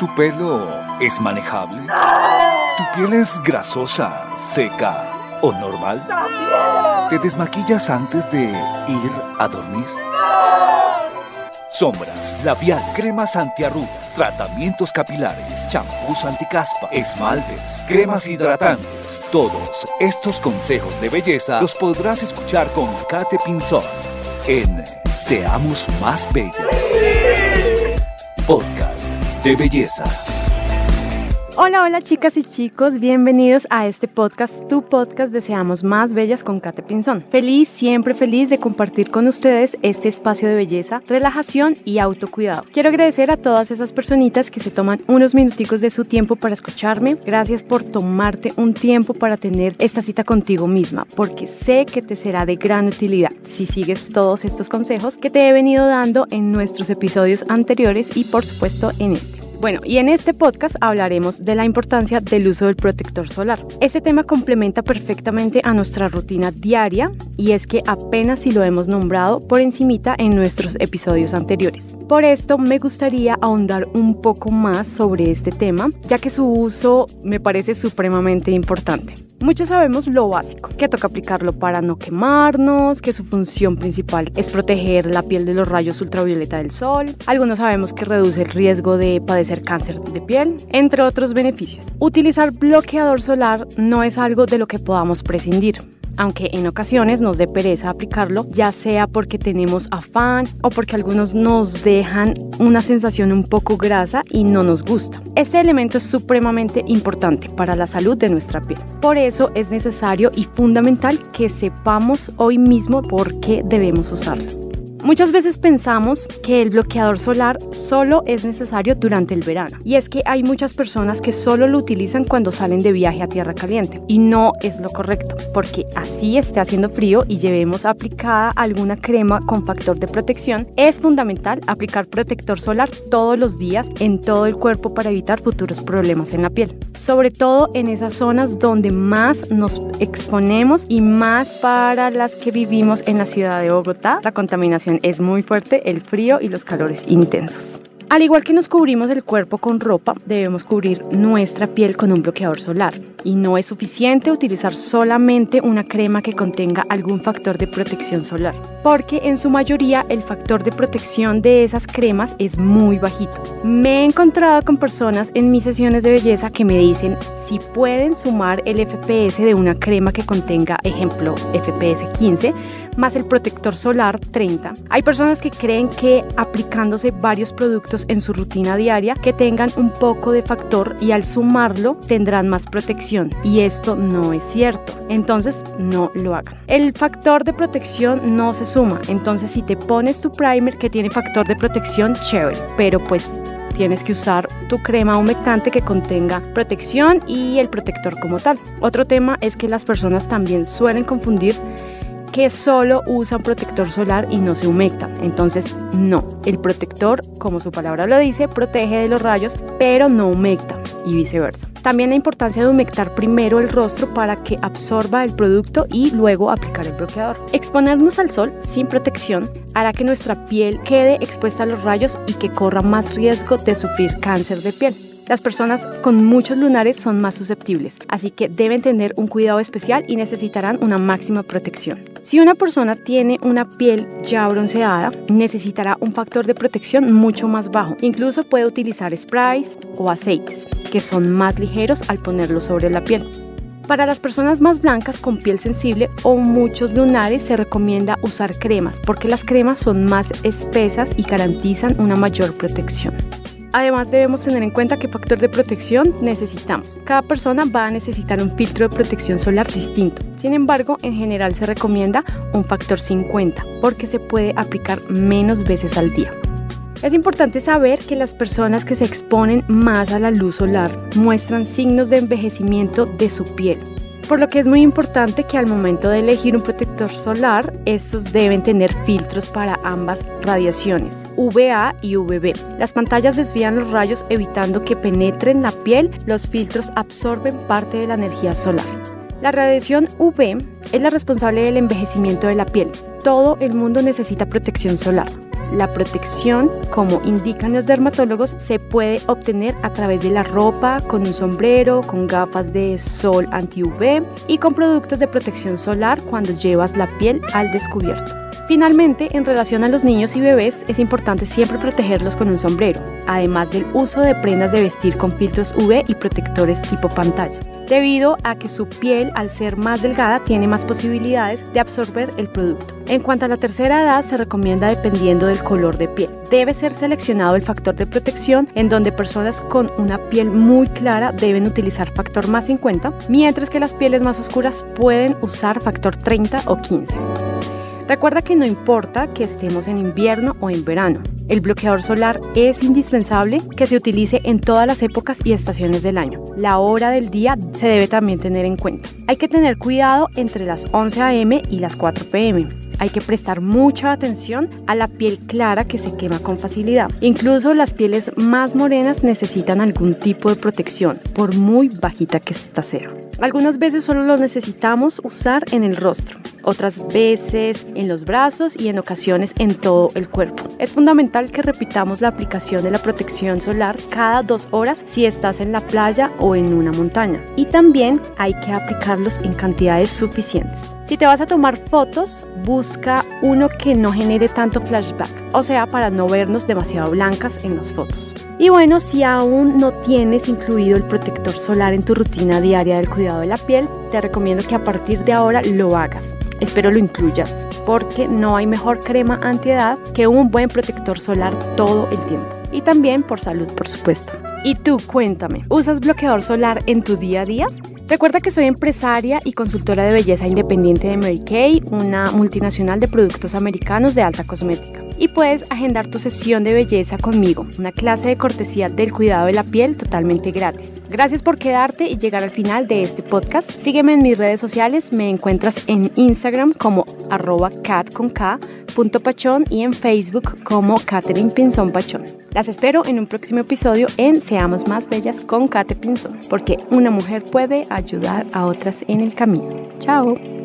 ¿Tu pelo es manejable? ¿Tu piel es grasosa, seca o normal? ¿Te desmaquillas antes de ir a dormir? Sombras, labial, cremas antiarrugas, tratamientos capilares, champús anticaspa, esmaltes, cremas hidratantes. Todos estos consejos de belleza los podrás escuchar con Kate Pinzón en Seamos Más Bellas. Podcast de belleza. Hola, hola chicas y chicos, bienvenidos a este podcast, tu podcast Deseamos Más Bellas con Kate Pinzón. Feliz, siempre feliz de compartir con ustedes este espacio de belleza, relajación y autocuidado. Quiero agradecer a todas esas personitas que se toman unos minuticos de su tiempo para escucharme. Gracias por tomarte un tiempo para tener esta cita contigo misma, porque sé que te será de gran utilidad si sigues todos estos consejos que te he venido dando en nuestros episodios anteriores y por supuesto en este. Bueno, y en este podcast hablaremos de la importancia del uso del protector solar. Este tema complementa perfectamente a nuestra rutina diaria y es que apenas si lo hemos nombrado por encimita en nuestros episodios anteriores. Por esto me gustaría ahondar un poco más sobre este tema, ya que su uso me parece supremamente importante. Muchos sabemos lo básico, que toca aplicarlo para no quemarnos, que su función principal es proteger la piel de los rayos ultravioleta del sol. Algunos sabemos que reduce el riesgo de padecer cáncer de piel, entre otros beneficios. Utilizar bloqueador solar no es algo de lo que podamos prescindir aunque en ocasiones nos dé pereza aplicarlo, ya sea porque tenemos afán o porque algunos nos dejan una sensación un poco grasa y no nos gusta. Este elemento es supremamente importante para la salud de nuestra piel. Por eso es necesario y fundamental que sepamos hoy mismo por qué debemos usarlo. Muchas veces pensamos que el bloqueador solar solo es necesario durante el verano y es que hay muchas personas que solo lo utilizan cuando salen de viaje a tierra caliente y no es lo correcto porque así esté haciendo frío y llevemos aplicada alguna crema con factor de protección es fundamental aplicar protector solar todos los días en todo el cuerpo para evitar futuros problemas en la piel sobre todo en esas zonas donde más nos exponemos y más para las que vivimos en la ciudad de Bogotá la contaminación es muy fuerte, el frío y los calores intensos. Al igual que nos cubrimos el cuerpo con ropa, debemos cubrir nuestra piel con un bloqueador solar. Y no es suficiente utilizar solamente una crema que contenga algún factor de protección solar, porque en su mayoría el factor de protección de esas cremas es muy bajito. Me he encontrado con personas en mis sesiones de belleza que me dicen si pueden sumar el FPS de una crema que contenga, ejemplo, FPS 15, más el protector solar 30. Hay personas que creen que aplicándose varios productos en su rutina diaria que tengan un poco de factor y al sumarlo tendrán más protección y esto no es cierto. Entonces no lo hagan. El factor de protección no se suma. Entonces si te pones tu primer que tiene factor de protección, chévere. Pero pues tienes que usar tu crema humectante que contenga protección y el protector como tal. Otro tema es que las personas también suelen confundir que solo usan protector solar y no se humectan. Entonces, no, el protector, como su palabra lo dice, protege de los rayos, pero no humecta y viceversa. También la importancia de humectar primero el rostro para que absorba el producto y luego aplicar el bloqueador. Exponernos al sol sin protección hará que nuestra piel quede expuesta a los rayos y que corra más riesgo de sufrir cáncer de piel. Las personas con muchos lunares son más susceptibles, así que deben tener un cuidado especial y necesitarán una máxima protección. Si una persona tiene una piel ya bronceada, necesitará un factor de protección mucho más bajo. Incluso puede utilizar sprays o aceites, que son más ligeros al ponerlo sobre la piel. Para las personas más blancas con piel sensible o muchos lunares se recomienda usar cremas porque las cremas son más espesas y garantizan una mayor protección. Además debemos tener en cuenta qué factor de protección necesitamos. Cada persona va a necesitar un filtro de protección solar distinto. Sin embargo, en general se recomienda un factor 50 porque se puede aplicar menos veces al día. Es importante saber que las personas que se exponen más a la luz solar muestran signos de envejecimiento de su piel, por lo que es muy importante que al momento de elegir un protector solar, estos deben tener filtros para ambas radiaciones, UVA y UVB. Las pantallas desvían los rayos evitando que penetren la piel, los filtros absorben parte de la energía solar. La radiación UV es la responsable del envejecimiento de la piel. Todo el mundo necesita protección solar. La protección, como indican los dermatólogos, se puede obtener a través de la ropa, con un sombrero, con gafas de sol anti-UV y con productos de protección solar cuando llevas la piel al descubierto. Finalmente, en relación a los niños y bebés, es importante siempre protegerlos con un sombrero, además del uso de prendas de vestir con filtros UV y protectores tipo pantalla, debido a que su piel, al ser más delgada, tiene más posibilidades de absorber el producto. En cuanto a la tercera edad, se recomienda dependiendo del color de piel. Debe ser seleccionado el factor de protección, en donde personas con una piel muy clara deben utilizar factor más 50, mientras que las pieles más oscuras pueden usar factor 30 o 15. Recuerda que no importa que estemos en invierno o en verano, el bloqueador solar es indispensable que se utilice en todas las épocas y estaciones del año. La hora del día se debe también tener en cuenta. Hay que tener cuidado entre las 11 a.m. y las 4 p.m hay que prestar mucha atención a la piel clara que se quema con facilidad. Incluso las pieles más morenas necesitan algún tipo de protección, por muy bajita que ésta sea. Algunas veces solo lo necesitamos usar en el rostro, otras veces en los brazos y en ocasiones en todo el cuerpo. Es fundamental que repitamos la aplicación de la protección solar cada dos horas si estás en la playa o en una montaña. Y también hay que aplicarlos en cantidades suficientes. Si te vas a tomar fotos, busca uno que no genere tanto flashback, o sea, para no vernos demasiado blancas en las fotos. Y bueno, si aún no tienes incluido el protector solar en tu rutina diaria del cuidado de la piel, te recomiendo que a partir de ahora lo hagas. Espero lo incluyas, porque no hay mejor crema antiedad que un buen protector solar todo el tiempo. Y también por salud, por supuesto. Y tú, cuéntame, ¿usas bloqueador solar en tu día a día? Recuerda que soy empresaria y consultora de belleza independiente de Mary Kay, una multinacional de productos americanos de alta cosmética. Y puedes agendar tu sesión de belleza conmigo, una clase de cortesía del cuidado de la piel totalmente gratis. Gracias por quedarte y llegar al final de este podcast. Sígueme en mis redes sociales, me encuentras en Instagram como arroba cat y en Facebook como Katherine Pinzón Pachón. Las espero en un próximo episodio en Seamos Más Bellas con Kate Pinzón, porque una mujer puede ayudar a otras en el camino. Chao.